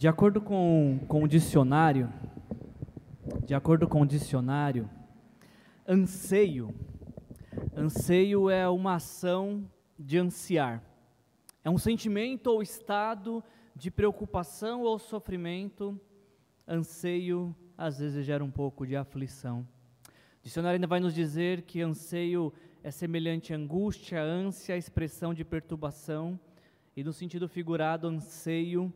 De acordo com, com o dicionário, de acordo com o dicionário, anseio, anseio é uma ação de ansiar. É um sentimento ou estado de preocupação ou sofrimento. Anseio às vezes gera um pouco de aflição. O dicionário ainda vai nos dizer que anseio é semelhante a angústia, ânsia, expressão de perturbação, e no sentido figurado, anseio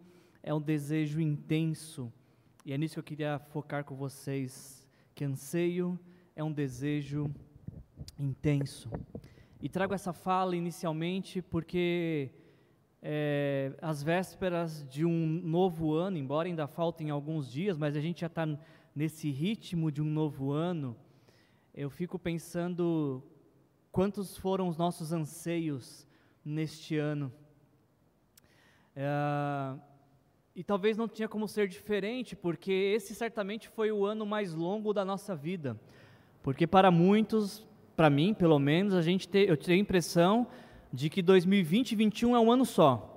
é um desejo intenso. E é nisso que eu queria focar com vocês, que anseio é um desejo intenso. E trago essa fala inicialmente porque é, as vésperas de um novo ano, embora ainda faltem alguns dias, mas a gente já está nesse ritmo de um novo ano, eu fico pensando quantos foram os nossos anseios neste ano. É, e talvez não tinha como ser diferente, porque esse certamente foi o ano mais longo da nossa vida. Porque para muitos, para mim pelo menos, a gente te, eu tenho a impressão de que 2020 e 2021 é um ano só.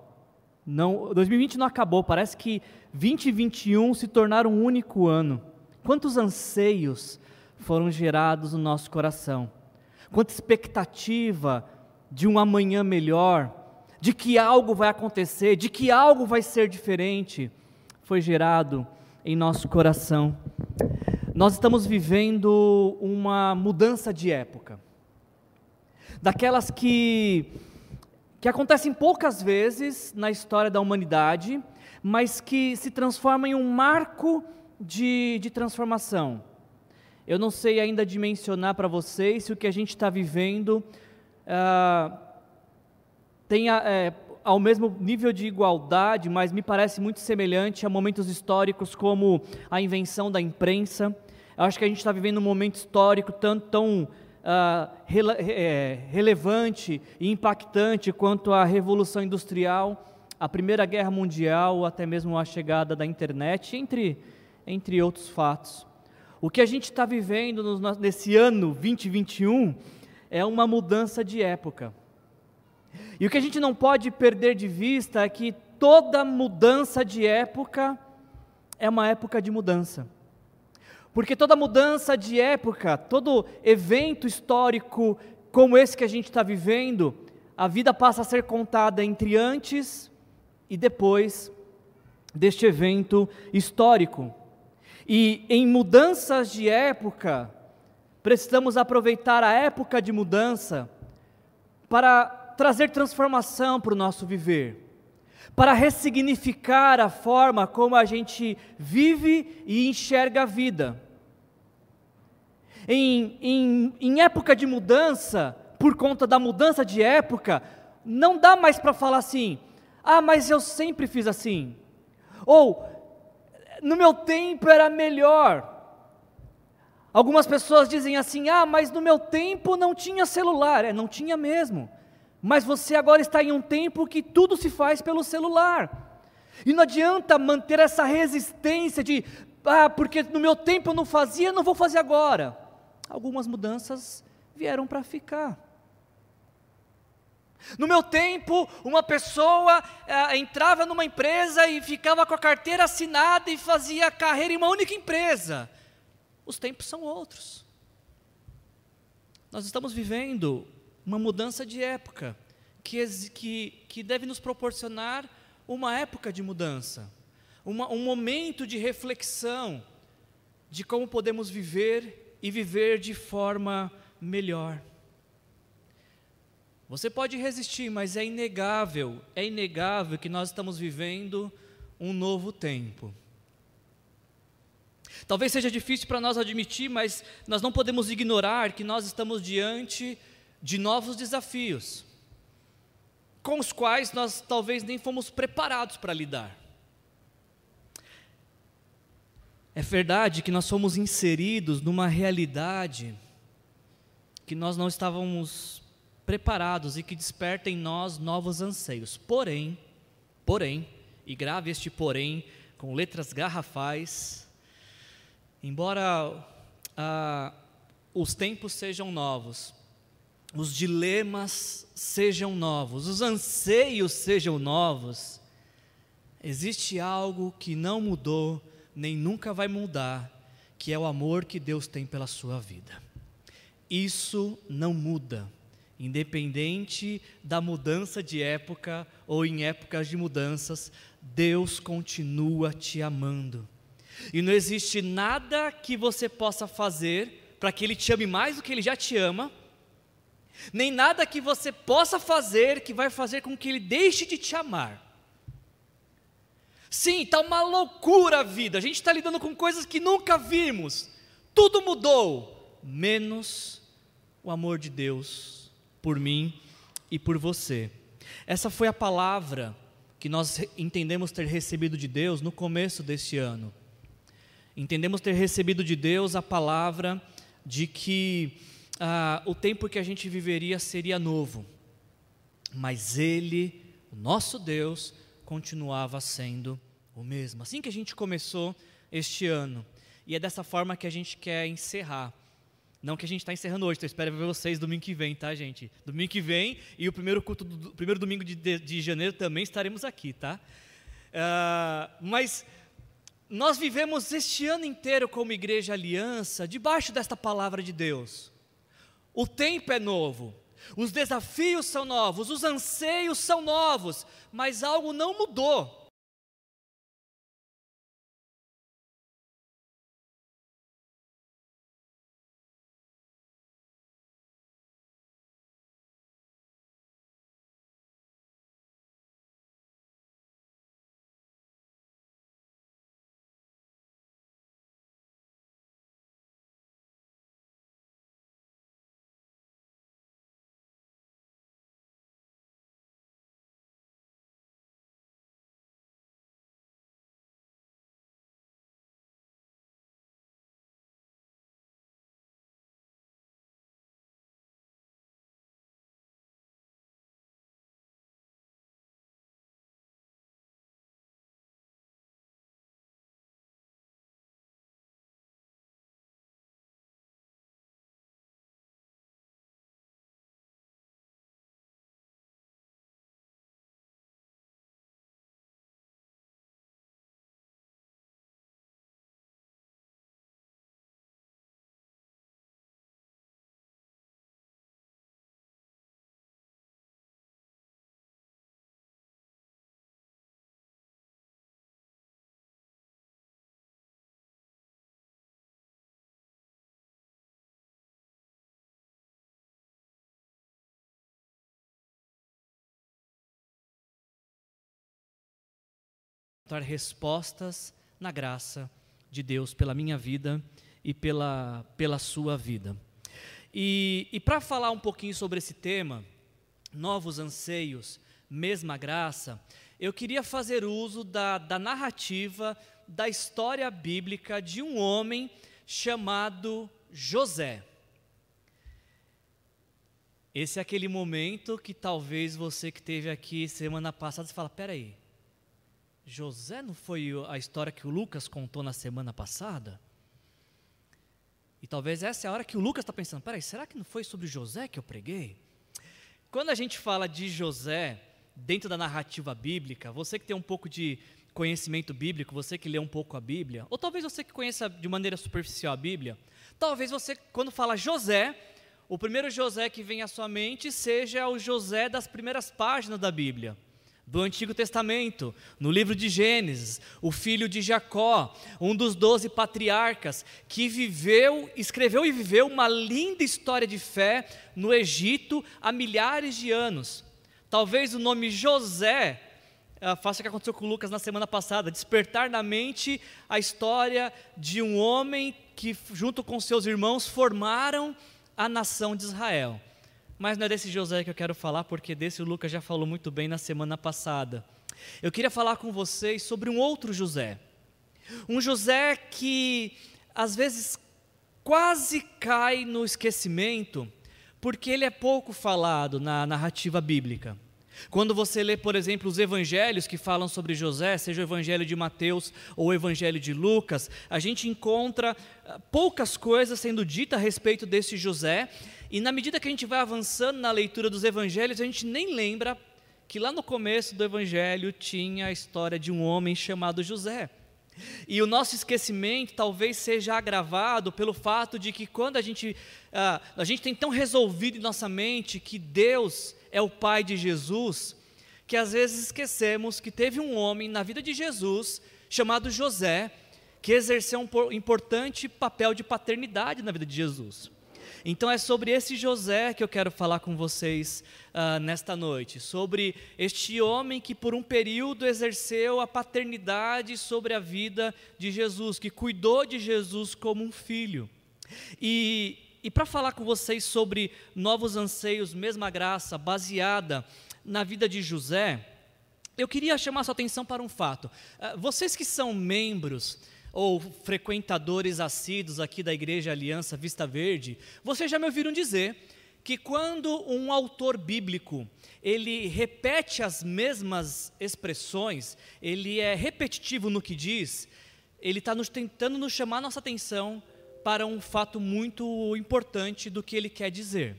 Não, 2020 não acabou, parece que 2021 se tornaram um único ano. Quantos anseios foram gerados no nosso coração? Quanta expectativa de um amanhã melhor, de que algo vai acontecer, de que algo vai ser diferente, foi gerado em nosso coração. Nós estamos vivendo uma mudança de época, daquelas que, que acontecem poucas vezes na história da humanidade, mas que se transformam em um marco de, de transformação. Eu não sei ainda dimensionar para vocês se o que a gente está vivendo. Uh, tenha é, ao mesmo nível de igualdade, mas me parece muito semelhante a momentos históricos como a invenção da imprensa. Eu acho que a gente está vivendo um momento histórico tão, tão uh, rele é, relevante e impactante quanto a Revolução Industrial, a Primeira Guerra Mundial, até mesmo a chegada da internet, entre, entre outros fatos. O que a gente está vivendo no, nesse ano 2021 é uma mudança de época. E o que a gente não pode perder de vista é que toda mudança de época é uma época de mudança. Porque toda mudança de época, todo evento histórico como esse que a gente está vivendo, a vida passa a ser contada entre antes e depois deste evento histórico. E em mudanças de época, precisamos aproveitar a época de mudança para trazer transformação para o nosso viver, para ressignificar a forma como a gente vive e enxerga a vida. Em, em, em época de mudança, por conta da mudança de época, não dá mais para falar assim, ah, mas eu sempre fiz assim, ou no meu tempo era melhor. Algumas pessoas dizem assim: ah, mas no meu tempo não tinha celular. É, não tinha mesmo. Mas você agora está em um tempo que tudo se faz pelo celular. E não adianta manter essa resistência de, ah, porque no meu tempo eu não fazia, não vou fazer agora. Algumas mudanças vieram para ficar. No meu tempo, uma pessoa eh, entrava numa empresa e ficava com a carteira assinada e fazia carreira em uma única empresa. Os tempos são outros. Nós estamos vivendo uma mudança de época, que, que, que deve nos proporcionar uma época de mudança, uma, um momento de reflexão de como podemos viver e viver de forma melhor. Você pode resistir, mas é inegável, é inegável que nós estamos vivendo um novo tempo. Talvez seja difícil para nós admitir, mas nós não podemos ignorar que nós estamos diante de novos desafios, com os quais nós talvez nem fomos preparados para lidar. É verdade que nós fomos inseridos numa realidade que nós não estávamos preparados e que desperta em nós novos anseios. Porém, porém, e grave este porém com letras garrafais, embora ah, os tempos sejam novos, os dilemas sejam novos, os anseios sejam novos, existe algo que não mudou, nem nunca vai mudar, que é o amor que Deus tem pela sua vida. Isso não muda, independente da mudança de época ou em épocas de mudanças, Deus continua te amando. E não existe nada que você possa fazer para que Ele te ame mais do que Ele já te ama, nem nada que você possa fazer que vai fazer com que Ele deixe de te amar. Sim, está uma loucura a vida, a gente está lidando com coisas que nunca vimos, tudo mudou, menos o amor de Deus por mim e por você. Essa foi a palavra que nós entendemos ter recebido de Deus no começo deste ano. Entendemos ter recebido de Deus a palavra de que ah, o tempo que a gente viveria seria novo, mas Ele, o nosso Deus, continuava sendo o mesmo. Assim que a gente começou este ano, e é dessa forma que a gente quer encerrar. Não que a gente está encerrando hoje, então espero ver vocês domingo que vem, tá, gente? Domingo que vem e o primeiro culto, do, primeiro domingo de, de, de janeiro também estaremos aqui, tá? Uh, mas nós vivemos este ano inteiro como igreja aliança, debaixo desta palavra de Deus. O tempo é novo, os desafios são novos, os anseios são novos, mas algo não mudou. Encontrar respostas na graça de Deus pela minha vida e pela, pela sua vida. E, e para falar um pouquinho sobre esse tema, novos anseios, mesma graça, eu queria fazer uso da, da narrativa da história bíblica de um homem chamado José. Esse é aquele momento que talvez você que esteve aqui semana passada, fala, peraí, José não foi a história que o Lucas contou na semana passada? E talvez essa é a hora que o Lucas está pensando: peraí, será que não foi sobre José que eu preguei? Quando a gente fala de José dentro da narrativa bíblica, você que tem um pouco de conhecimento bíblico, você que lê um pouco a Bíblia, ou talvez você que conheça de maneira superficial a Bíblia, talvez você, quando fala José, o primeiro José que vem à sua mente seja o José das primeiras páginas da Bíblia do Antigo Testamento, no livro de Gênesis, o filho de Jacó, um dos doze patriarcas, que viveu, escreveu e viveu uma linda história de fé no Egito há milhares de anos. Talvez o nome José uh, faça o que aconteceu com Lucas na semana passada, despertar na mente a história de um homem que, junto com seus irmãos, formaram a nação de Israel. Mas não é desse José que eu quero falar, porque desse o Lucas já falou muito bem na semana passada. Eu queria falar com vocês sobre um outro José. Um José que às vezes quase cai no esquecimento, porque ele é pouco falado na narrativa bíblica. Quando você lê, por exemplo, os evangelhos que falam sobre José, seja o evangelho de Mateus ou o evangelho de Lucas, a gente encontra ah, poucas coisas sendo ditas a respeito desse José, e na medida que a gente vai avançando na leitura dos evangelhos, a gente nem lembra que lá no começo do Evangelho tinha a história de um homem chamado José. E o nosso esquecimento talvez seja agravado pelo fato de que quando a gente, uh, a gente tem tão resolvido em nossa mente que Deus é o Pai de Jesus, que às vezes esquecemos que teve um homem na vida de Jesus chamado José, que exerceu um importante papel de paternidade na vida de Jesus. Então é sobre esse José que eu quero falar com vocês uh, nesta noite, sobre este homem que por um período exerceu a paternidade sobre a vida de Jesus, que cuidou de Jesus como um filho. E, e para falar com vocês sobre novos anseios, mesma graça, baseada na vida de José, eu queria chamar sua atenção para um fato. Uh, vocês que são membros ou frequentadores assíduos aqui da Igreja Aliança Vista Verde, vocês já me ouviram dizer que quando um autor bíblico ele repete as mesmas expressões, ele é repetitivo no que diz, ele está tentando nos chamar nossa atenção para um fato muito importante do que ele quer dizer.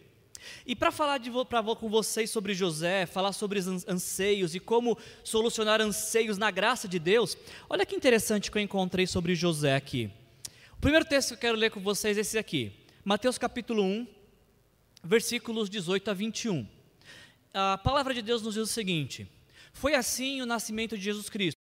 E para falar de, pra, com vocês sobre José, falar sobre anseios e como solucionar anseios na graça de Deus, olha que interessante que eu encontrei sobre José aqui. O primeiro texto que eu quero ler com vocês é esse aqui, Mateus capítulo 1, versículos 18 a 21. A palavra de Deus nos diz o seguinte: Foi assim o nascimento de Jesus Cristo.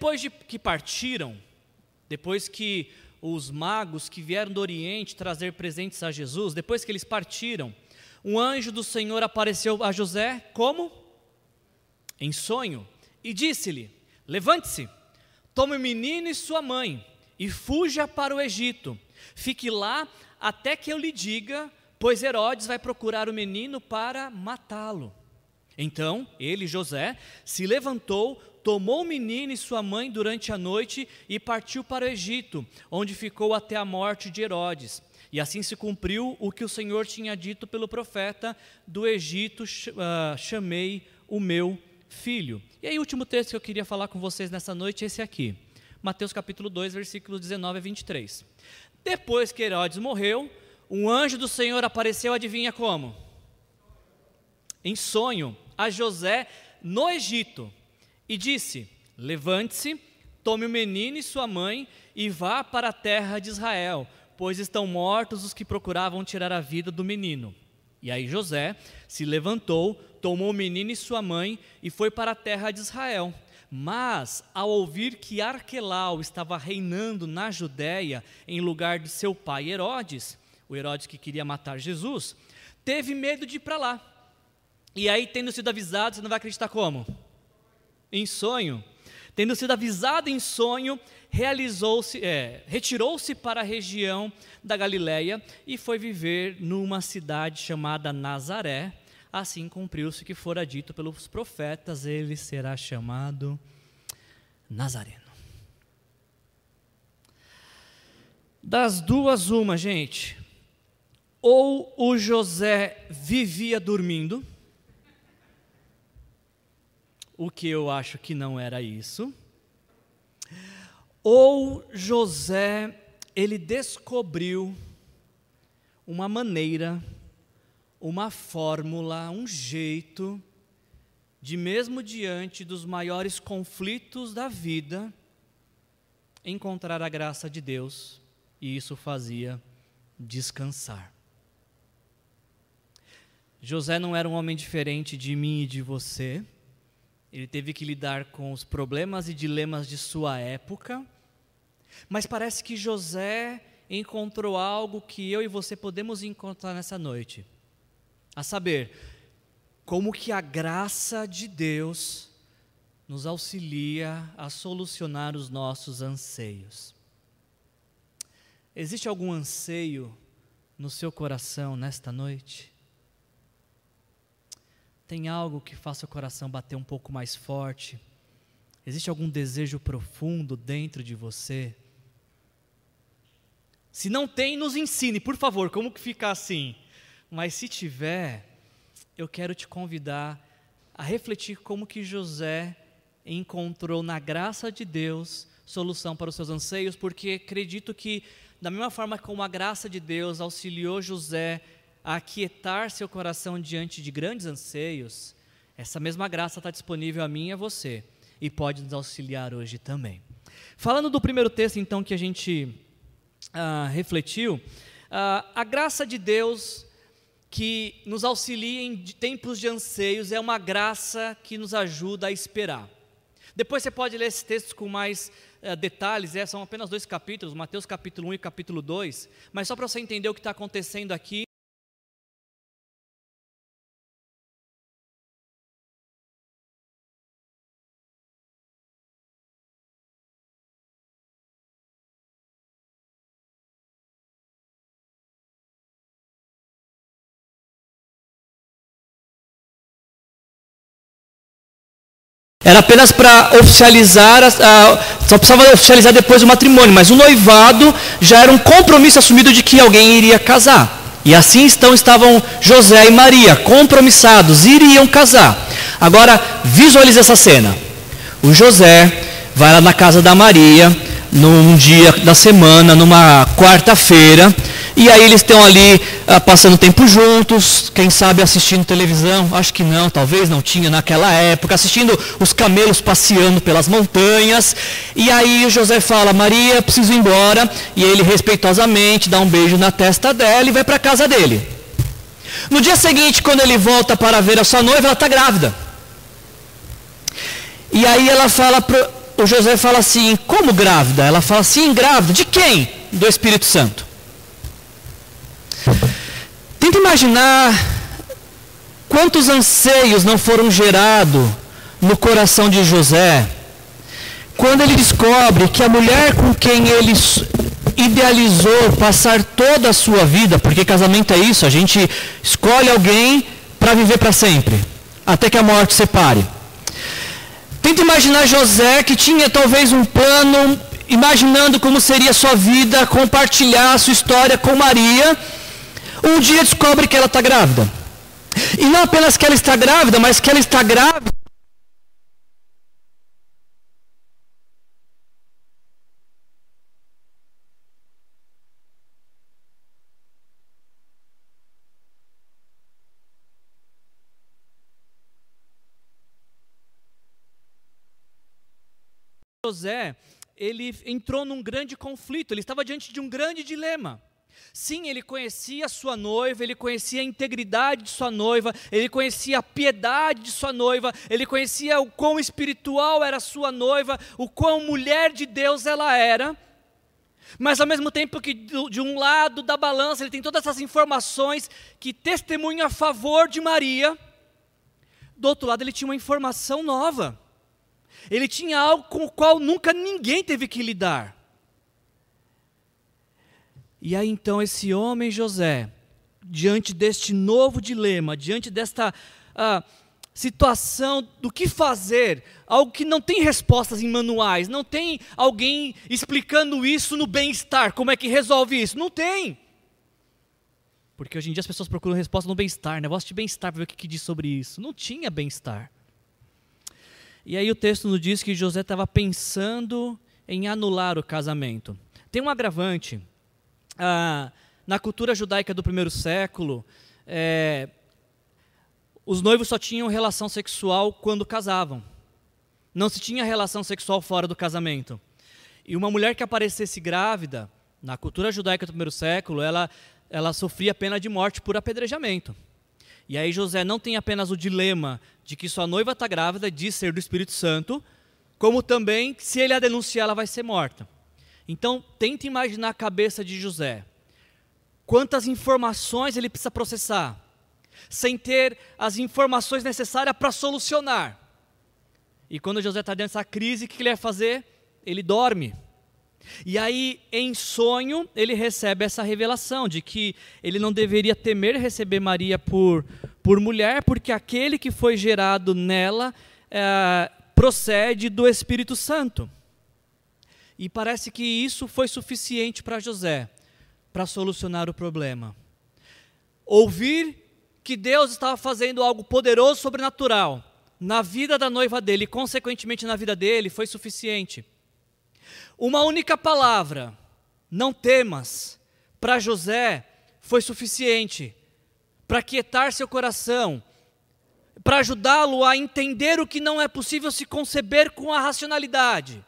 Depois de que partiram, depois que os magos que vieram do Oriente trazer presentes a Jesus, depois que eles partiram, um anjo do Senhor apareceu a José como? Em sonho, e disse-lhe: Levante-se, tome o menino e sua mãe, e fuja para o Egito. Fique lá até que eu lhe diga, pois Herodes vai procurar o menino para matá-lo. Então ele, José, se levantou, tomou o menino e sua mãe durante a noite e partiu para o Egito, onde ficou até a morte de Herodes. E assim se cumpriu o que o Senhor tinha dito pelo profeta: do Egito uh, chamei o meu filho. E aí, o último texto que eu queria falar com vocês nessa noite é esse aqui, Mateus capítulo 2, versículos 19 a 23. Depois que Herodes morreu, um anjo do Senhor apareceu, adivinha como? Em sonho, a José no Egito e disse: Levante-se, tome o menino e sua mãe e vá para a terra de Israel, pois estão mortos os que procuravam tirar a vida do menino. E aí José se levantou, tomou o menino e sua mãe e foi para a terra de Israel. Mas, ao ouvir que Arquelau estava reinando na Judéia em lugar de seu pai Herodes, o Herodes que queria matar Jesus, teve medo de ir para lá. E aí, tendo sido avisado, você não vai acreditar como? Em sonho. Tendo sido avisado em sonho, realizou-se, é, retirou-se para a região da Galiléia e foi viver numa cidade chamada Nazaré. Assim cumpriu-se o que fora dito pelos profetas, ele será chamado Nazareno. Das duas, uma, gente. Ou o José vivia dormindo, o que eu acho que não era isso. Ou José, ele descobriu uma maneira, uma fórmula, um jeito de mesmo diante dos maiores conflitos da vida, encontrar a graça de Deus, e isso fazia descansar. José não era um homem diferente de mim e de você. Ele teve que lidar com os problemas e dilemas de sua época. Mas parece que José encontrou algo que eu e você podemos encontrar nessa noite. A saber, como que a graça de Deus nos auxilia a solucionar os nossos anseios. Existe algum anseio no seu coração nesta noite? Tem algo que faça o coração bater um pouco mais forte? Existe algum desejo profundo dentro de você? Se não tem, nos ensine, por favor, como que fica assim. Mas se tiver, eu quero te convidar a refletir como que José encontrou na graça de Deus solução para os seus anseios, porque acredito que da mesma forma como a graça de Deus auxiliou José aquietar seu coração diante de grandes anseios, essa mesma graça está disponível a mim e a você e pode nos auxiliar hoje também. Falando do primeiro texto, então, que a gente ah, refletiu, ah, a graça de Deus que nos auxilia em tempos de anseios é uma graça que nos ajuda a esperar. Depois você pode ler esses textos com mais uh, detalhes, é, são apenas dois capítulos, Mateus capítulo 1 e capítulo 2, mas só para você entender o que está acontecendo aqui. Era apenas para oficializar, a, só precisava oficializar depois o matrimônio, mas o noivado já era um compromisso assumido de que alguém iria casar. E assim então estavam José e Maria, compromissados, iriam casar. Agora, visualize essa cena. O José vai lá na casa da Maria, num dia da semana, numa quarta-feira, e aí eles estão ali ah, passando tempo juntos, quem sabe assistindo televisão, acho que não, talvez não tinha naquela época, assistindo os camelos passeando pelas montanhas. E aí José fala: Maria, preciso ir embora. E ele respeitosamente dá um beijo na testa dela e vai para a casa dele. No dia seguinte, quando ele volta para ver a sua noiva, ela está grávida. E aí ela fala pro, o José fala assim: Como grávida? Ela fala assim: Grávida de quem? Do Espírito Santo. Tenta imaginar quantos anseios não foram gerados no coração de José quando ele descobre que a mulher com quem ele idealizou passar toda a sua vida, porque casamento é isso, a gente escolhe alguém para viver para sempre, até que a morte separe. Tenta imaginar José que tinha talvez um plano, imaginando como seria sua vida, compartilhar sua história com Maria um dia descobre que ela está grávida. E não apenas que ela está grávida, mas que ela está grávida. José, ele entrou num grande conflito, ele estava diante de um grande dilema. Sim, ele conhecia sua noiva, ele conhecia a integridade de sua noiva, ele conhecia a piedade de sua noiva, ele conhecia o quão espiritual era sua noiva, o quão mulher de Deus ela era. Mas ao mesmo tempo que de um lado da balança ele tem todas essas informações que testemunham a favor de Maria, do outro lado ele tinha uma informação nova. Ele tinha algo com o qual nunca ninguém teve que lidar. E aí então esse homem José, diante deste novo dilema, diante desta ah, situação do que fazer, algo que não tem respostas em manuais, não tem alguém explicando isso no bem-estar, como é que resolve isso? Não tem. Porque hoje em dia as pessoas procuram resposta no bem-estar, negócio de bem-estar para ver o que, que diz sobre isso. Não tinha bem-estar. E aí o texto nos diz que José estava pensando em anular o casamento. Tem um agravante. Ah, na cultura judaica do primeiro século, é, os noivos só tinham relação sexual quando casavam. Não se tinha relação sexual fora do casamento. E uma mulher que aparecesse grávida, na cultura judaica do primeiro século, ela, ela sofria pena de morte por apedrejamento. E aí José não tem apenas o dilema de que sua noiva está grávida, de ser do Espírito Santo, como também, se ele a denunciar, ela vai ser morta. Então, tente imaginar a cabeça de José. Quantas informações ele precisa processar, sem ter as informações necessárias para solucionar. E quando José está dentro dessa crise, o que ele vai fazer? Ele dorme. E aí, em sonho, ele recebe essa revelação de que ele não deveria temer receber Maria por, por mulher, porque aquele que foi gerado nela é, procede do Espírito Santo. E parece que isso foi suficiente para José, para solucionar o problema. Ouvir que Deus estava fazendo algo poderoso, sobrenatural, na vida da noiva dele e, consequentemente, na vida dele, foi suficiente. Uma única palavra, não temas, para José foi suficiente para quietar seu coração, para ajudá-lo a entender o que não é possível se conceber com a racionalidade.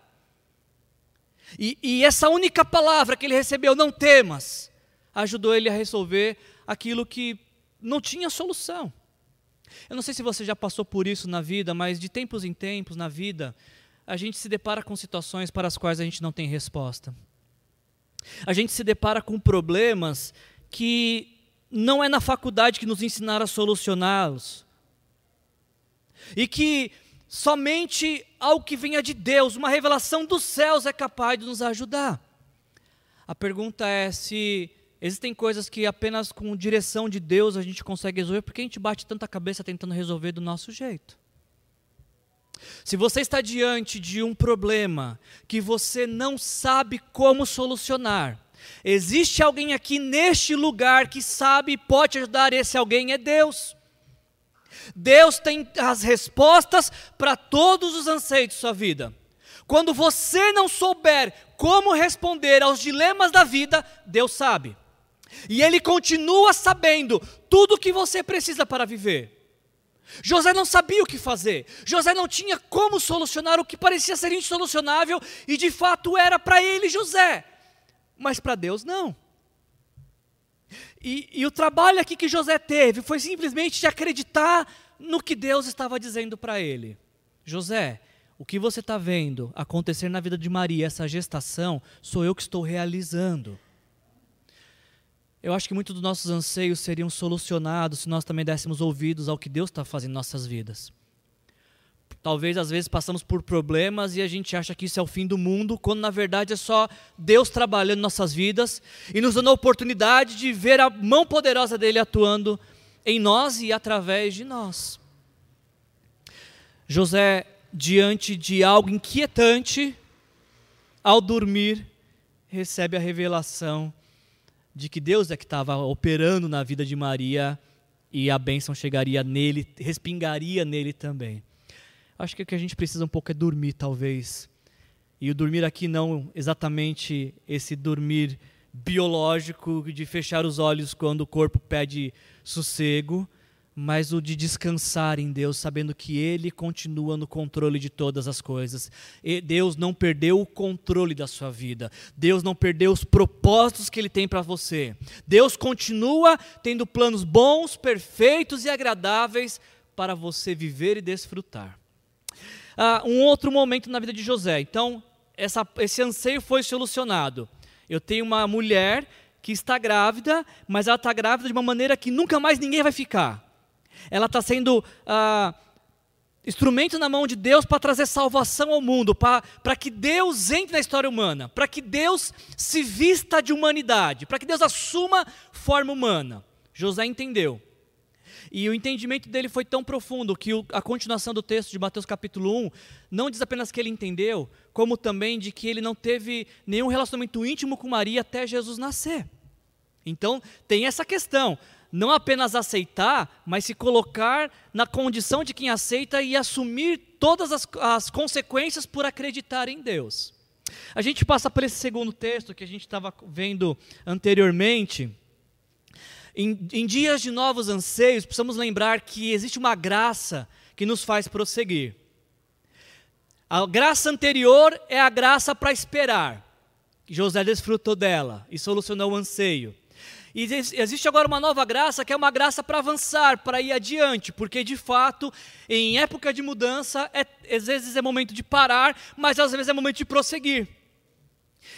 E, e, essa única palavra que ele recebeu, não temas, ajudou ele a resolver aquilo que não tinha solução. Eu não sei se você já passou por isso na vida, mas de tempos em tempos na vida, a gente se depara com situações para as quais a gente não tem resposta. A gente se depara com problemas que não é na faculdade que nos ensinaram a solucioná-los. E que somente algo que venha de Deus, uma revelação dos céus, é capaz de nos ajudar. A pergunta é se existem coisas que apenas com direção de Deus a gente consegue resolver, porque a gente bate tanta cabeça tentando resolver do nosso jeito. Se você está diante de um problema que você não sabe como solucionar, existe alguém aqui neste lugar que sabe e pode ajudar, esse alguém é Deus. Deus tem as respostas para todos os anseios de sua vida. Quando você não souber como responder aos dilemas da vida, Deus sabe. E Ele continua sabendo tudo o que você precisa para viver. José não sabia o que fazer. José não tinha como solucionar o que parecia ser insolucionável e de fato era para ele José, mas para Deus não. E, e, o trabalho aqui que José teve foi simplesmente de acreditar no que Deus estava dizendo para ele. José, o que você está vendo acontecer na vida de Maria, essa gestação, sou eu que estou realizando. Eu acho que muitos dos nossos anseios seriam solucionados se nós também dessemos ouvidos ao que Deus está fazendo em nossas vidas. Talvez às vezes passamos por problemas e a gente acha que isso é o fim do mundo, quando na verdade é só Deus trabalhando nossas vidas e nos dando a oportunidade de ver a mão poderosa dele atuando em nós e através de nós. José, diante de algo inquietante, ao dormir, recebe a revelação de que Deus é que estava operando na vida de Maria e a bênção chegaria nele, respingaria nele também. Acho que o que a gente precisa um pouco é dormir, talvez. E o dormir aqui não exatamente esse dormir biológico de fechar os olhos quando o corpo pede sossego, mas o de descansar em Deus, sabendo que Ele continua no controle de todas as coisas. E Deus não perdeu o controle da sua vida. Deus não perdeu os propósitos que Ele tem para você. Deus continua tendo planos bons, perfeitos e agradáveis para você viver e desfrutar. Um outro momento na vida de José. Então, essa, esse anseio foi solucionado. Eu tenho uma mulher que está grávida, mas ela está grávida de uma maneira que nunca mais ninguém vai ficar ela está sendo instrumento na mão de Deus para trazer salvação ao mundo, para que Deus entre na história humana, para que Deus se vista de humanidade, para que Deus assuma forma humana. José entendeu. E o entendimento dele foi tão profundo que a continuação do texto de Mateus capítulo 1 não diz apenas que ele entendeu, como também de que ele não teve nenhum relacionamento íntimo com Maria até Jesus nascer. Então, tem essa questão não apenas aceitar, mas se colocar na condição de quem aceita e assumir todas as, as consequências por acreditar em Deus. A gente passa por esse segundo texto que a gente estava vendo anteriormente. Em, em dias de novos anseios, precisamos lembrar que existe uma graça que nos faz prosseguir. A graça anterior é a graça para esperar. José desfrutou dela e solucionou o anseio. E existe agora uma nova graça que é uma graça para avançar, para ir adiante, porque de fato, em época de mudança, é, às vezes é momento de parar, mas às vezes é momento de prosseguir.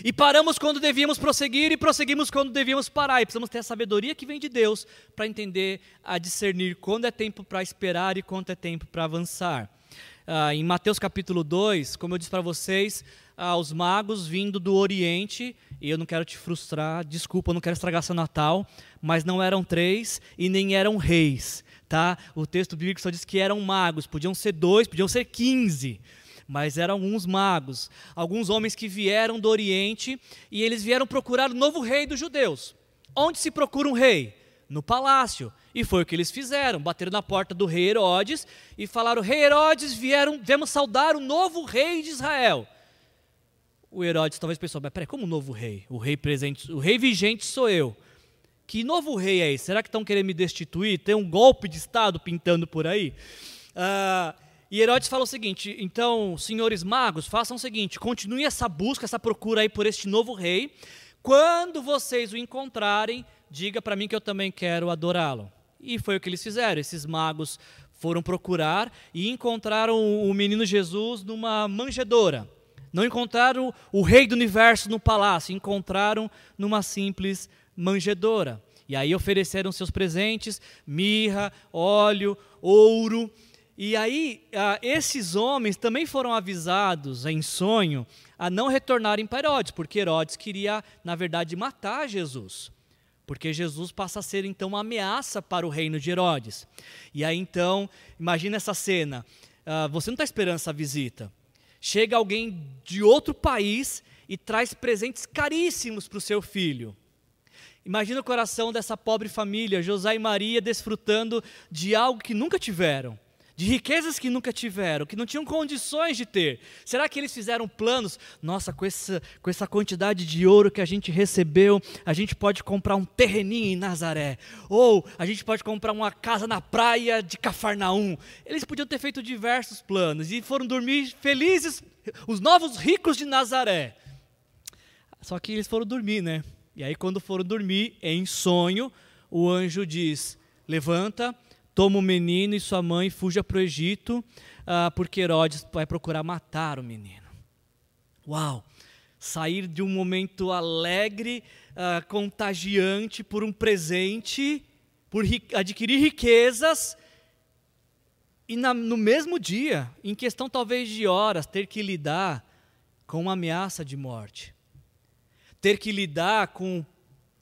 E paramos quando devíamos prosseguir e prosseguimos quando devíamos parar. E precisamos ter a sabedoria que vem de Deus para entender, a discernir quando é tempo para esperar e quando é tempo para avançar. Ah, em Mateus capítulo 2, como eu disse para vocês, ah, os magos vindo do Oriente, e eu não quero te frustrar, desculpa, eu não quero estragar seu Natal, mas não eram três e nem eram reis. Tá? O texto bíblico só diz que eram magos, podiam ser dois, podiam ser quinze mas eram alguns magos, alguns homens que vieram do Oriente e eles vieram procurar o novo rei dos judeus. Onde se procura um rei? No palácio. E foi o que eles fizeram. Bateram na porta do rei Herodes e falaram: Rei Herodes, vieram, viemos saudar o novo rei de Israel. O Herodes talvez pensou: Mas peraí, como novo rei? O rei presente, o rei vigente sou eu. Que novo rei é esse? Será que estão querendo me destituir? Tem um golpe de Estado pintando por aí? Uh, e Herodes fala o seguinte: então, senhores magos, façam o seguinte: continue essa busca, essa procura aí por este novo rei. Quando vocês o encontrarem, diga para mim que eu também quero adorá-lo. E foi o que eles fizeram. Esses magos foram procurar e encontraram o menino Jesus numa manjedoura. Não encontraram o rei do universo no palácio, encontraram numa simples manjedoura. E aí ofereceram seus presentes: mirra, óleo, ouro. E aí, ah, esses homens também foram avisados em sonho a não retornarem para Herodes, porque Herodes queria, na verdade, matar Jesus. Porque Jesus passa a ser então uma ameaça para o reino de Herodes. E aí então, imagina essa cena: ah, você não está esperando essa visita. Chega alguém de outro país e traz presentes caríssimos para o seu filho. Imagina o coração dessa pobre família, José e Maria, desfrutando de algo que nunca tiveram de riquezas que nunca tiveram, que não tinham condições de ter. Será que eles fizeram planos? Nossa, com essa, com essa quantidade de ouro que a gente recebeu, a gente pode comprar um terreninho em Nazaré, ou a gente pode comprar uma casa na praia de Cafarnaum. Eles podiam ter feito diversos planos e foram dormir felizes, os novos ricos de Nazaré. Só que eles foram dormir, né? E aí, quando foram dormir, em sonho, o anjo diz: Levanta toma o menino e sua mãe fuja para o Egito, uh, porque Herodes vai procurar matar o menino. Uau! Sair de um momento alegre, uh, contagiante por um presente, por ri adquirir riquezas, e na, no mesmo dia, em questão talvez de horas, ter que lidar com uma ameaça de morte. Ter que lidar com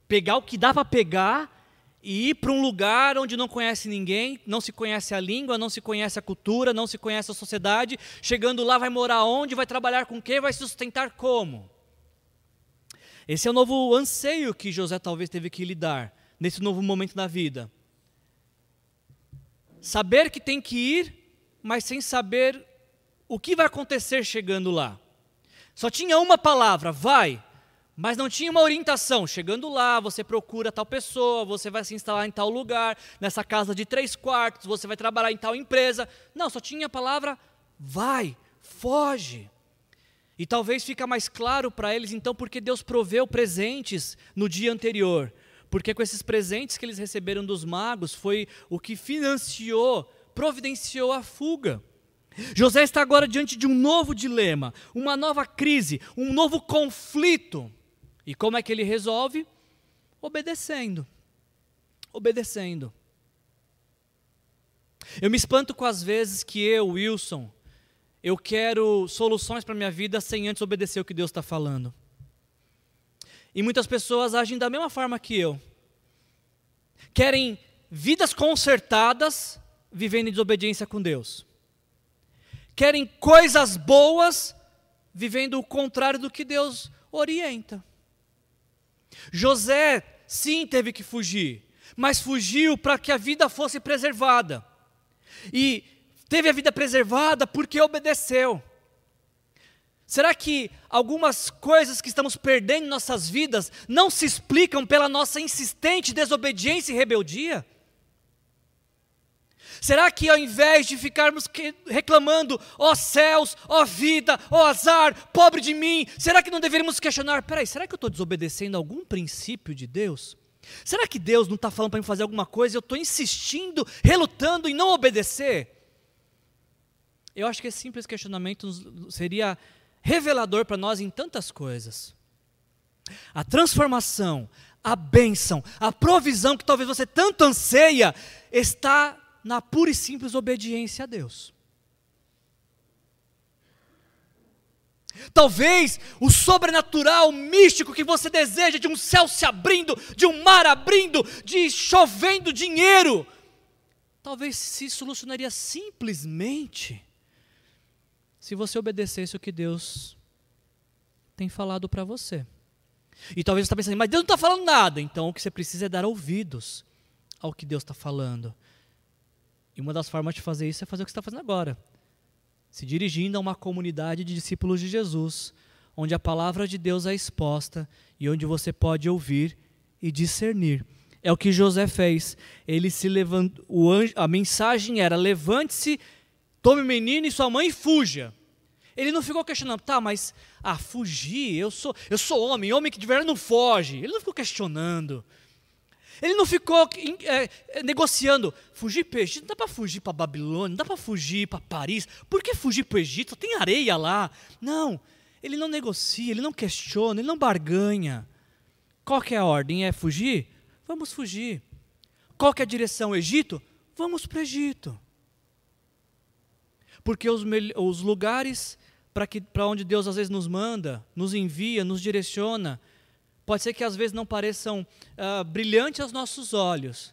pegar o que dá para pegar e ir para um lugar onde não conhece ninguém, não se conhece a língua, não se conhece a cultura, não se conhece a sociedade. Chegando lá, vai morar onde, vai trabalhar com quem, vai se sustentar como. Esse é o novo anseio que José talvez teve que lidar nesse novo momento da vida. Saber que tem que ir, mas sem saber o que vai acontecer chegando lá. Só tinha uma palavra: vai mas não tinha uma orientação. Chegando lá, você procura tal pessoa, você vai se instalar em tal lugar, nessa casa de três quartos, você vai trabalhar em tal empresa. Não, só tinha a palavra vai, foge. E talvez fica mais claro para eles então porque Deus proveu presentes no dia anterior. Porque com esses presentes que eles receberam dos magos foi o que financiou, providenciou a fuga. José está agora diante de um novo dilema, uma nova crise, um novo conflito. E como é que ele resolve? Obedecendo. Obedecendo. Eu me espanto com as vezes que eu, Wilson, eu quero soluções para minha vida sem antes obedecer o que Deus está falando. E muitas pessoas agem da mesma forma que eu. Querem vidas consertadas, vivendo em desobediência com Deus. Querem coisas boas, vivendo o contrário do que Deus orienta. José, sim, teve que fugir. mas fugiu para que a vida fosse preservada. E teve a vida preservada porque obedeceu. Será que algumas coisas que estamos perdendo em nossas vidas não se explicam pela nossa insistente desobediência e rebeldia? Será que ao invés de ficarmos reclamando, ó oh céus, ó oh vida, ó oh azar, pobre de mim, será que não deveríamos questionar, peraí, será que eu estou desobedecendo algum princípio de Deus? Será que Deus não está falando para mim fazer alguma coisa e eu estou insistindo, relutando em não obedecer? Eu acho que esse simples questionamento seria revelador para nós em tantas coisas. A transformação, a bênção, a provisão que talvez você tanto anseia, está na pura e simples obediência a Deus. Talvez o sobrenatural, místico que você deseja, de um céu se abrindo, de um mar abrindo, de chovendo dinheiro, talvez se solucionaria simplesmente se você obedecesse o que Deus tem falado para você. E talvez você está pensando, mas Deus não está falando nada, então o que você precisa é dar ouvidos ao que Deus está falando. E uma das formas de fazer isso é fazer o que você está fazendo agora. Se dirigindo a uma comunidade de discípulos de Jesus, onde a palavra de Deus é exposta e onde você pode ouvir e discernir. É o que José fez. Ele se levantou, anjo, a mensagem era: levante-se, tome o menino e sua mãe e fuja. Ele não ficou questionando, tá, mas ah, fugir, eu sou, eu sou homem, homem que de verdade não foge. Ele não ficou questionando. Ele não ficou é, negociando, fugir para o Egito, não dá para fugir para Babilônia, não dá para fugir para Paris. Por que fugir para o Egito? Tem areia lá. Não, ele não negocia, ele não questiona, ele não barganha. Qual que é a ordem? É fugir? Vamos fugir. Qual que é a direção? Egito? Vamos para o Egito. Porque os, os lugares para onde Deus às vezes nos manda, nos envia, nos direciona, Pode ser que às vezes não pareçam uh, brilhantes aos nossos olhos,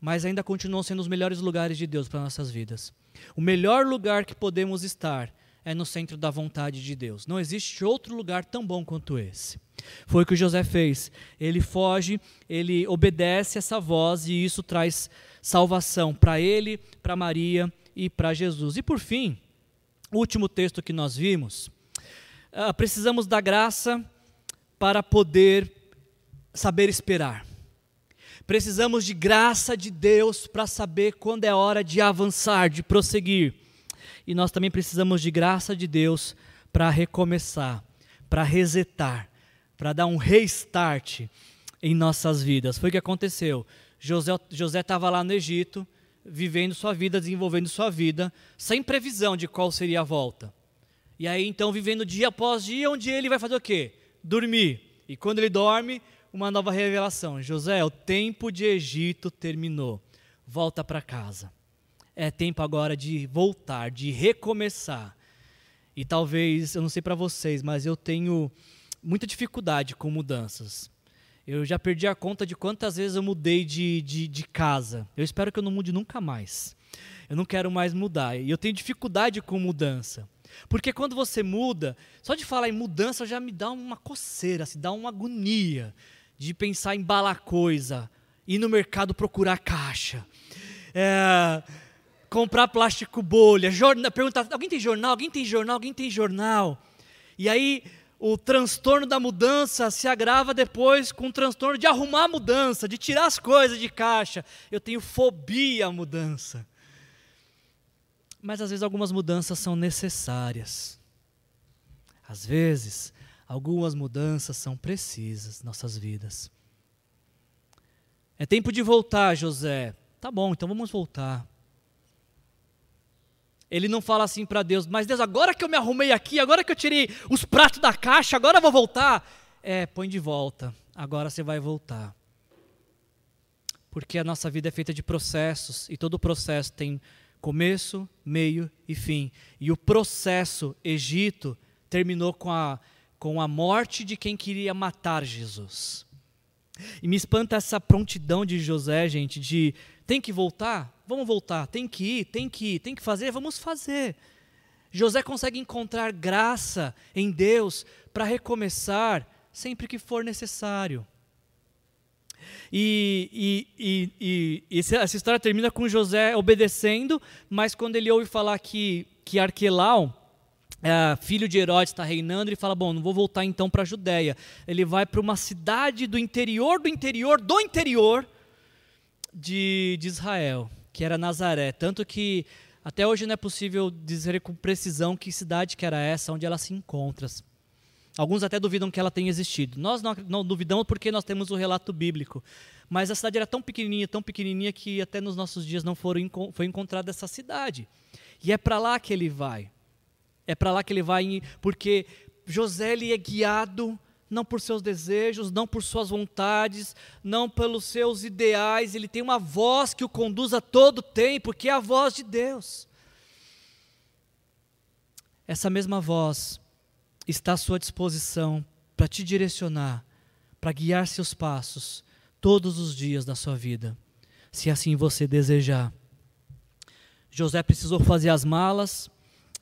mas ainda continuam sendo os melhores lugares de Deus para nossas vidas. O melhor lugar que podemos estar é no centro da vontade de Deus. Não existe outro lugar tão bom quanto esse. Foi o que José fez. Ele foge, ele obedece essa voz e isso traz salvação para ele, para Maria e para Jesus. E por fim, o último texto que nós vimos, uh, precisamos da graça para poder saber esperar. Precisamos de graça de Deus para saber quando é hora de avançar, de prosseguir. E nós também precisamos de graça de Deus para recomeçar, para resetar, para dar um restart em nossas vidas. Foi o que aconteceu. José estava lá no Egito, vivendo sua vida, desenvolvendo sua vida, sem previsão de qual seria a volta. E aí então vivendo dia após dia, onde ele vai fazer o quê? Dormir. E quando ele dorme, uma nova revelação: José, o tempo de Egito terminou. Volta para casa. É tempo agora de voltar, de recomeçar. E talvez, eu não sei para vocês, mas eu tenho muita dificuldade com mudanças. Eu já perdi a conta de quantas vezes eu mudei de, de, de, casa. Eu espero que eu não mude nunca mais. Eu não quero mais mudar. E eu tenho dificuldade com mudança. Porque quando você muda, só de falar em mudança já me dá uma coceira, se dá uma agonia de pensar em balar coisa, ir no mercado procurar caixa, é, comprar plástico bolha, jornal, perguntar, alguém tem jornal? Alguém tem jornal? Alguém tem jornal? E aí o transtorno da mudança se agrava depois com o transtorno de arrumar a mudança, de tirar as coisas de caixa. Eu tenho fobia à mudança. Mas às vezes algumas mudanças são necessárias. Às vezes, algumas mudanças são precisas em nossas vidas. É tempo de voltar, José. Tá bom, então vamos voltar. Ele não fala assim para Deus, mas Deus, agora que eu me arrumei aqui, agora que eu tirei os pratos da caixa, agora eu vou voltar. É, põe de volta, agora você vai voltar. Porque a nossa vida é feita de processos e todo processo tem começo, meio e fim. E o processo Egito terminou com a, com a morte de quem queria matar Jesus. E me espanta essa prontidão de José, gente, de tem que voltar? Vamos voltar. Tem que ir, tem que ir, tem que fazer? Vamos fazer. José consegue encontrar graça em Deus para recomeçar sempre que for necessário. E, e, e, e, essa história termina com José obedecendo, mas quando ele ouve falar que, que Arquelau, é, filho de Herodes, está reinando, ele fala: Bom, não vou voltar então para a Judéia. Ele vai para uma cidade do interior do interior do interior de, de Israel, que era Nazaré. Tanto que até hoje não é possível dizer com precisão que cidade que era essa, onde ela se encontra. Alguns até duvidam que ela tenha existido. Nós não, não, duvidamos porque nós temos o relato bíblico. Mas a cidade era tão pequenininha, tão pequenininha que até nos nossos dias não foram, foi encontrada essa cidade. E é para lá que ele vai. É para lá que ele vai, porque José ele é guiado não por seus desejos, não por suas vontades, não pelos seus ideais. Ele tem uma voz que o conduz a todo tempo, que é a voz de Deus. Essa mesma voz está à sua disposição para te direcionar, para guiar seus passos todos os dias da sua vida, se assim você desejar. José precisou fazer as malas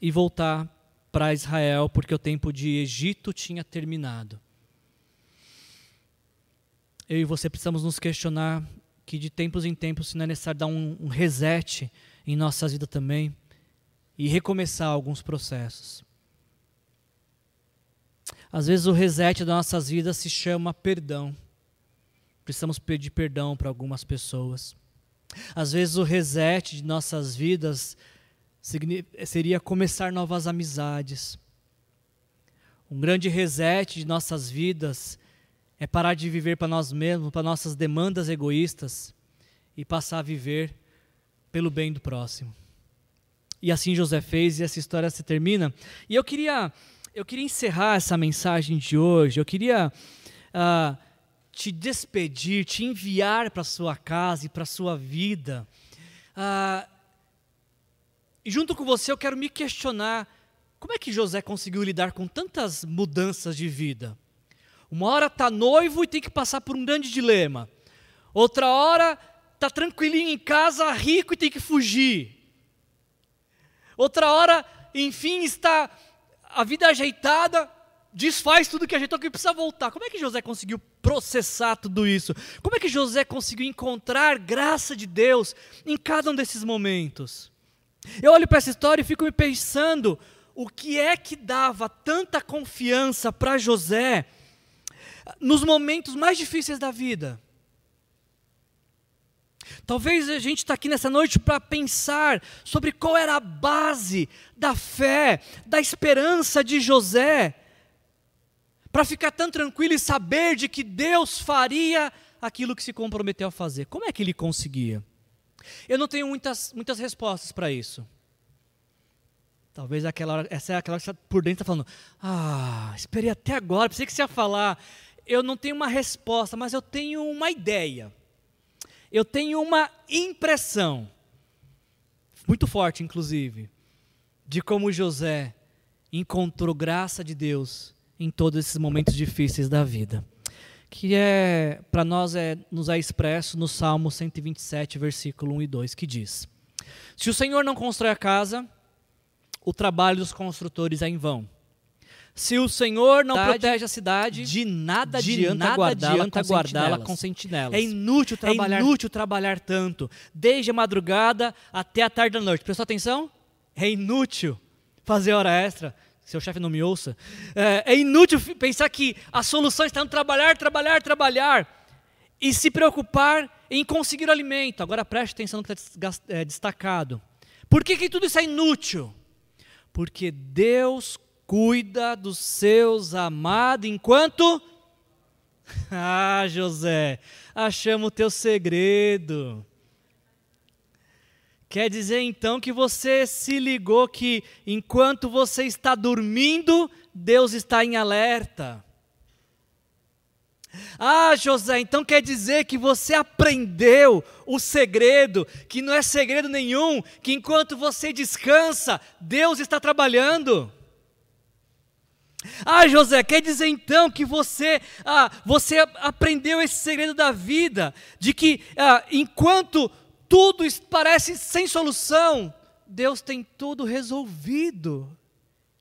e voltar para Israel, porque o tempo de Egito tinha terminado. Eu e você precisamos nos questionar que de tempos em tempos, se não é necessário dar um, um reset em nossa vida também e recomeçar alguns processos. Às vezes o reset das nossas vidas se chama perdão. Precisamos pedir perdão para algumas pessoas. Às vezes o reset de nossas vidas seria começar novas amizades. Um grande reset de nossas vidas é parar de viver para nós mesmos, para nossas demandas egoístas e passar a viver pelo bem do próximo. E assim José fez e essa história se termina. E eu queria eu queria encerrar essa mensagem de hoje, eu queria uh, te despedir, te enviar para sua casa e para sua vida. Uh, e junto com você eu quero me questionar como é que José conseguiu lidar com tantas mudanças de vida. Uma hora está noivo e tem que passar por um grande dilema. Outra hora está tranquilinho em casa, rico e tem que fugir. Outra hora, enfim, está a vida ajeitada, desfaz tudo que ajeitou, que precisa voltar. Como é que José conseguiu processar tudo isso? Como é que José conseguiu encontrar graça de Deus em cada um desses momentos? Eu olho para essa história e fico me pensando o que é que dava tanta confiança para José nos momentos mais difíceis da vida. Talvez a gente está aqui nessa noite para pensar sobre qual era a base da fé, da esperança de José, para ficar tão tranquilo e saber de que Deus faria aquilo que se comprometeu a fazer. Como é que ele conseguia? Eu não tenho muitas, muitas respostas para isso. Talvez aquela hora, essa é aquela que está por dentro está falando, ah, esperei até agora, pensei que você ia falar. Eu não tenho uma resposta, mas eu tenho uma ideia eu tenho uma impressão, muito forte inclusive, de como José encontrou graça de Deus em todos esses momentos difíceis da vida. Que é, para nós, é, nos é expresso no Salmo 127, versículo 1 e 2, que diz: Se o Senhor não constrói a casa, o trabalho dos construtores é em vão. Se o Senhor não protege a cidade, de nada de adianta nada guardá-la com, guardá com sentinelas. É inútil trabalhar. É inútil trabalhar tanto, desde a madrugada até a tarde da noite. Prestou atenção? É inútil fazer hora extra. Seu chefe não me ouça. É, é inútil pensar que a solução está no trabalhar, trabalhar, trabalhar e se preocupar em conseguir o alimento. Agora preste atenção no que está é, destacado. Por que, que tudo isso é inútil? Porque Deus cuida dos seus amados enquanto. Ah, José, achamos o teu segredo. Quer dizer então que você se ligou que enquanto você está dormindo, Deus está em alerta. Ah, José, então quer dizer que você aprendeu o segredo, que não é segredo nenhum, que enquanto você descansa, Deus está trabalhando. Ah, José, quer dizer então que você, ah, você aprendeu esse segredo da vida, de que ah, enquanto tudo parece sem solução, Deus tem tudo resolvido.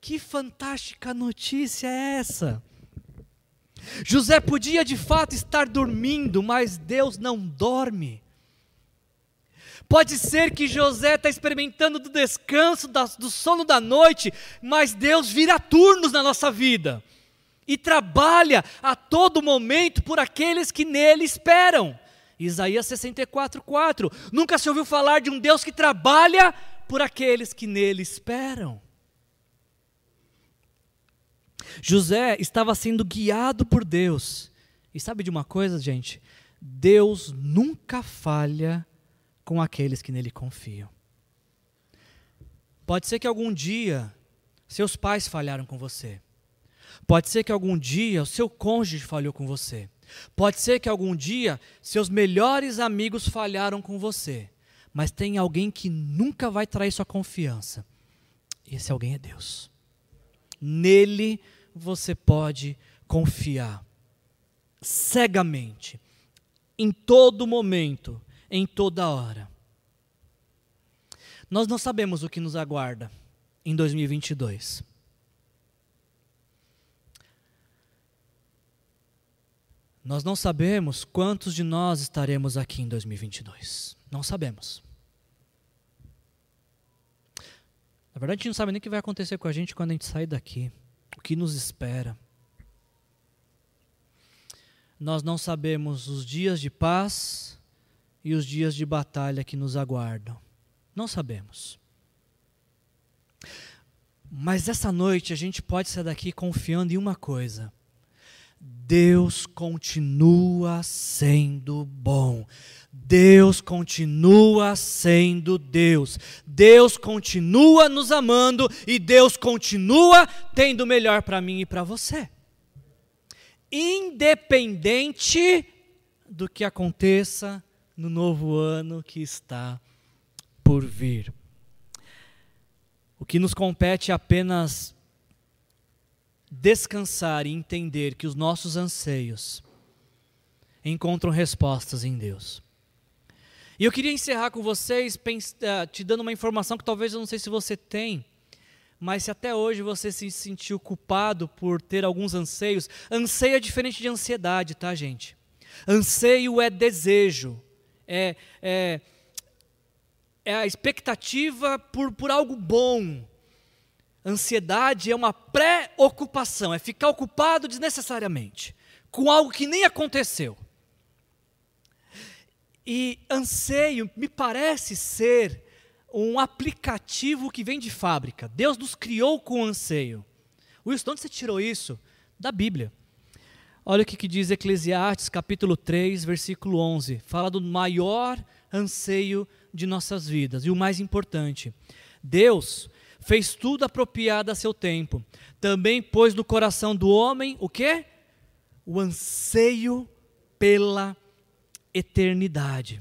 Que fantástica notícia é essa? José podia de fato estar dormindo, mas Deus não dorme. Pode ser que José está experimentando do descanso, do sono da noite, mas Deus vira turnos na nossa vida e trabalha a todo momento por aqueles que nele esperam. Isaías 64, 4. Nunca se ouviu falar de um Deus que trabalha por aqueles que nele esperam. José estava sendo guiado por Deus. E sabe de uma coisa, gente? Deus nunca falha com aqueles que nele confiam. Pode ser que algum dia seus pais falharam com você. Pode ser que algum dia o seu cônjuge falhou com você. Pode ser que algum dia seus melhores amigos falharam com você. Mas tem alguém que nunca vai trair sua confiança. Esse alguém é Deus. Nele você pode confiar cegamente, em todo momento, em toda hora. Nós não sabemos o que nos aguarda em 2022. Nós não sabemos quantos de nós estaremos aqui em 2022. Não sabemos. Na verdade, a gente não sabe nem o que vai acontecer com a gente quando a gente sair daqui o que nos espera. Nós não sabemos os dias de paz e os dias de batalha que nos aguardam. Não sabemos. Mas essa noite a gente pode sair daqui confiando em uma coisa: Deus continua sendo bom. Deus continua sendo Deus. Deus continua nos amando e Deus continua tendo o melhor para mim e para você. Independente do que aconteça no novo ano que está por vir. O que nos compete é apenas descansar e entender que os nossos anseios encontram respostas em Deus. E eu queria encerrar com vocês eh, te dando uma informação que talvez eu não sei se você tem, mas se até hoje você se sentiu culpado por ter alguns anseios, anseio é diferente de ansiedade, tá, gente? Anseio é desejo, é, é, é a expectativa por, por algo bom. Ansiedade é uma preocupação, é ficar ocupado desnecessariamente com algo que nem aconteceu. E anseio me parece ser um aplicativo que vem de fábrica. Deus nos criou com anseio. Wilson, onde você tirou isso? Da Bíblia. Olha o que, que diz Eclesiastes, capítulo 3, versículo 11. Fala do maior anseio de nossas vidas e o mais importante. Deus fez tudo apropriado a seu tempo. Também pôs no coração do homem o quê? O anseio pela eternidade.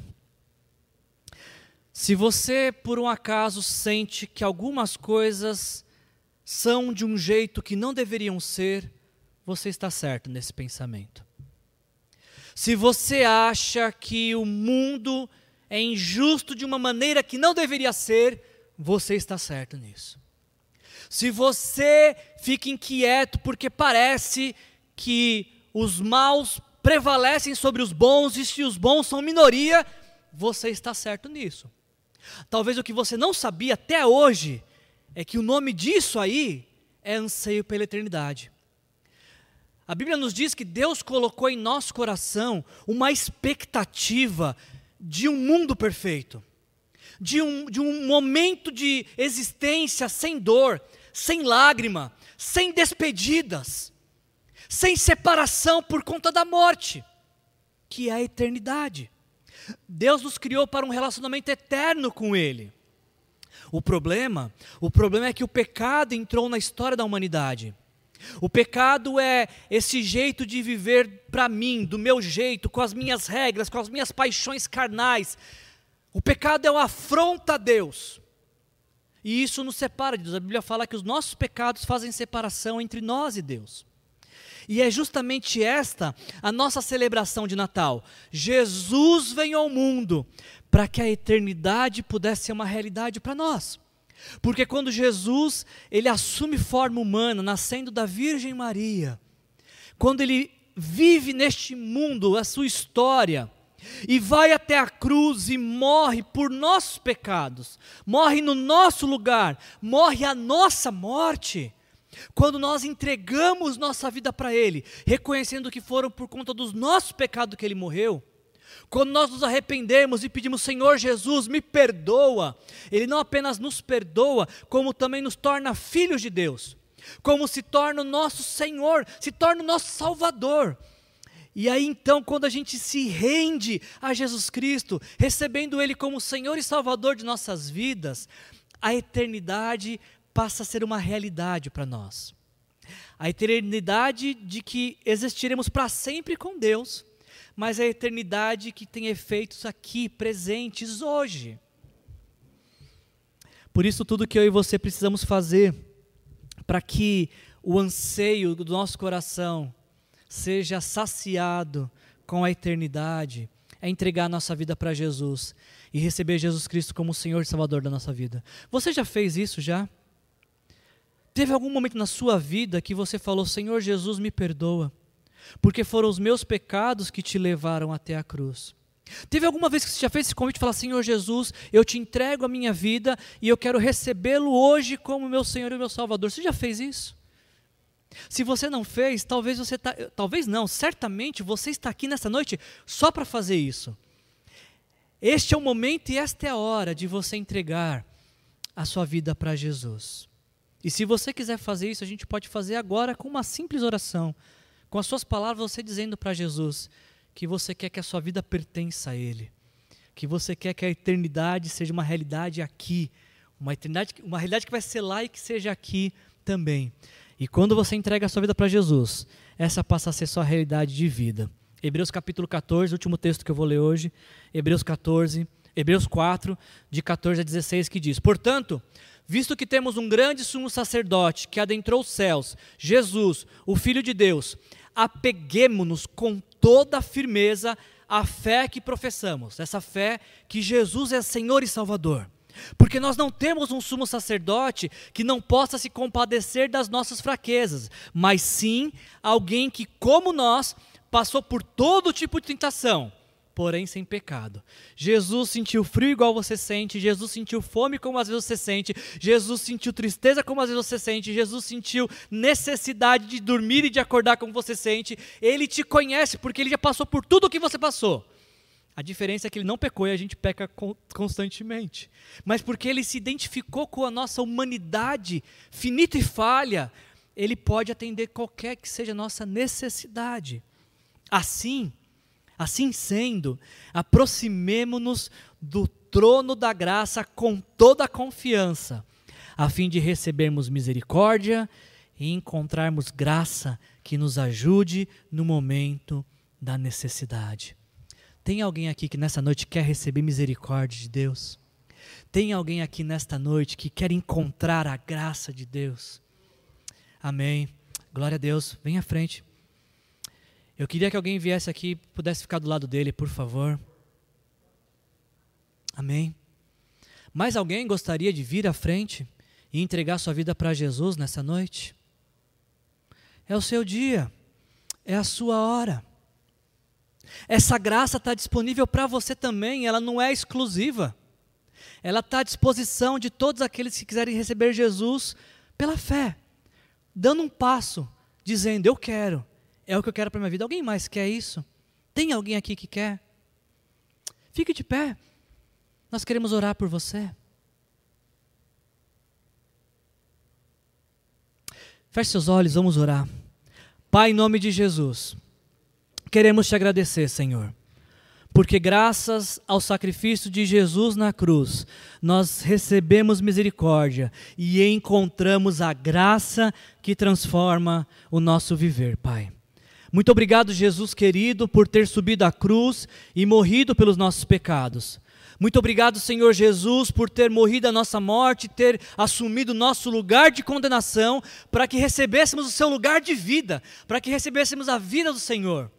Se você, por um acaso, sente que algumas coisas são de um jeito que não deveriam ser, você está certo nesse pensamento. Se você acha que o mundo é injusto de uma maneira que não deveria ser, você está certo nisso. Se você fica inquieto porque parece que os maus prevalecem sobre os bons e se os bons são minoria, você está certo nisso. Talvez o que você não sabia até hoje é que o nome disso aí é anseio pela eternidade. A Bíblia nos diz que Deus colocou em nosso coração uma expectativa de um mundo perfeito, de um, de um momento de existência sem dor, sem lágrima, sem despedidas sem separação por conta da morte, que é a eternidade. Deus nos criou para um relacionamento eterno com Ele. O problema, o problema é que o pecado entrou na história da humanidade. O pecado é esse jeito de viver para mim, do meu jeito, com as minhas regras, com as minhas paixões carnais. O pecado é uma afronta a Deus. E isso nos separa de Deus. A Bíblia fala que os nossos pecados fazem separação entre nós e Deus. E é justamente esta a nossa celebração de Natal. Jesus veio ao mundo para que a eternidade pudesse ser uma realidade para nós. Porque quando Jesus, ele assume forma humana, nascendo da Virgem Maria, quando ele vive neste mundo a sua história e vai até a cruz e morre por nossos pecados, morre no nosso lugar, morre a nossa morte. Quando nós entregamos nossa vida para Ele, reconhecendo que foram por conta dos nossos pecados que Ele morreu, quando nós nos arrependemos e pedimos, Senhor Jesus, me perdoa, Ele não apenas nos perdoa, como também nos torna filhos de Deus, como se torna o nosso Senhor, se torna o nosso Salvador. E aí então, quando a gente se rende a Jesus Cristo, recebendo Ele como Senhor e Salvador de nossas vidas, a eternidade passa a ser uma realidade para nós. A eternidade de que existiremos para sempre com Deus, mas a eternidade que tem efeitos aqui, presentes hoje. Por isso, tudo que eu e você precisamos fazer para que o anseio do nosso coração seja saciado com a eternidade, é entregar a nossa vida para Jesus e receber Jesus Cristo como Senhor e Salvador da nossa vida. Você já fez isso já? Teve algum momento na sua vida que você falou: Senhor Jesus, me perdoa, porque foram os meus pecados que te levaram até a cruz? Teve alguma vez que você já fez esse convite e falou: Senhor Jesus, eu te entrego a minha vida e eu quero recebê-lo hoje como meu Senhor e meu Salvador? Você já fez isso? Se você não fez, talvez você tá, talvez não, certamente você está aqui nessa noite só para fazer isso. Este é o momento e esta é a hora de você entregar a sua vida para Jesus. E se você quiser fazer isso, a gente pode fazer agora com uma simples oração, com as suas palavras, você dizendo para Jesus que você quer que a sua vida pertença a Ele, que você quer que a eternidade seja uma realidade aqui, uma eternidade, uma realidade que vai ser lá e que seja aqui também. E quando você entrega a sua vida para Jesus, essa passa a ser sua realidade de vida. Hebreus capítulo 14, último texto que eu vou ler hoje. Hebreus 14, Hebreus 4, de 14 a 16, que diz: Portanto, visto que temos um grande sumo sacerdote que adentrou os céus, Jesus, o Filho de Deus, apeguemo-nos com toda a firmeza à fé que professamos, essa fé que Jesus é Senhor e Salvador. Porque nós não temos um sumo sacerdote que não possa se compadecer das nossas fraquezas, mas sim alguém que, como nós, passou por todo tipo de tentação, porém sem pecado. Jesus sentiu frio igual você sente, Jesus sentiu fome como às vezes você sente, Jesus sentiu tristeza como às vezes você sente, Jesus sentiu necessidade de dormir e de acordar como você sente. Ele te conhece porque ele já passou por tudo o que você passou. A diferença é que ele não pecou e a gente peca constantemente. Mas porque ele se identificou com a nossa humanidade finita e falha, ele pode atender qualquer que seja a nossa necessidade. Assim, assim sendo, aproximemo-nos do trono da graça com toda a confiança, a fim de recebermos misericórdia e encontrarmos graça que nos ajude no momento da necessidade. Tem alguém aqui que nessa noite quer receber misericórdia de Deus? Tem alguém aqui nesta noite que quer encontrar a graça de Deus? Amém. Glória a Deus. Vem à frente. Eu queria que alguém viesse aqui e pudesse ficar do lado dele, por favor. Amém. Mais alguém gostaria de vir à frente e entregar sua vida para Jesus nessa noite? É o seu dia, é a sua hora. Essa graça está disponível para você também, ela não é exclusiva. Ela está à disposição de todos aqueles que quiserem receber Jesus pela fé, dando um passo, dizendo: Eu quero, é o que eu quero para minha vida. Alguém mais quer isso? Tem alguém aqui que quer? Fique de pé, nós queremos orar por você. Feche seus olhos, vamos orar. Pai, em nome de Jesus queremos te agradecer, Senhor, porque graças ao sacrifício de Jesus na cruz, nós recebemos misericórdia e encontramos a graça que transforma o nosso viver, Pai. Muito obrigado, Jesus querido, por ter subido a cruz e morrido pelos nossos pecados. Muito obrigado, Senhor Jesus, por ter morrido a nossa morte, ter assumido o nosso lugar de condenação, para que recebêssemos o seu lugar de vida, para que recebêssemos a vida do Senhor.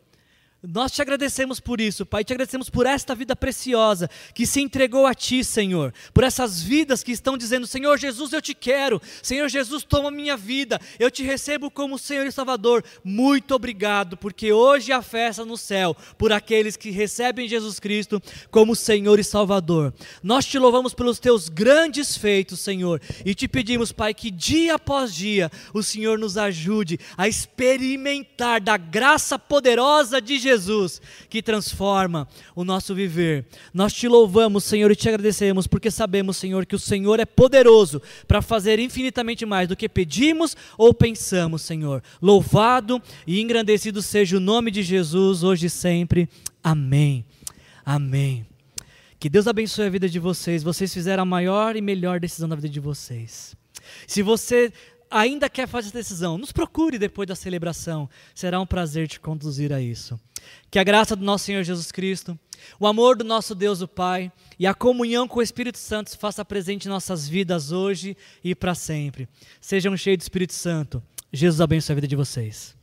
Nós te agradecemos por isso, Pai, te agradecemos por esta vida preciosa que se entregou a Ti, Senhor, por essas vidas que estão dizendo: Senhor Jesus, eu te quero, Senhor Jesus, toma minha vida, eu te recebo como Senhor e Salvador. Muito obrigado, porque hoje é a festa no céu por aqueles que recebem Jesus Cristo como Senhor e Salvador. Nós te louvamos pelos teus grandes feitos, Senhor, e te pedimos, Pai, que dia após dia o Senhor nos ajude a experimentar da graça poderosa de Jesus Jesus que transforma o nosso viver. Nós te louvamos, Senhor, e te agradecemos, porque sabemos, Senhor, que o Senhor é poderoso para fazer infinitamente mais do que pedimos ou pensamos, Senhor. Louvado e engrandecido seja o nome de Jesus, hoje e sempre. Amém. Amém. Que Deus abençoe a vida de vocês. Vocês fizeram a maior e melhor decisão da vida de vocês. Se você ainda quer fazer essa decisão, nos procure depois da celebração. Será um prazer te conduzir a isso. Que a graça do nosso Senhor Jesus Cristo, o amor do nosso Deus o Pai e a comunhão com o Espírito Santo se faça presente em nossas vidas hoje e para sempre. Sejam cheios do Espírito Santo. Jesus abençoe a vida de vocês.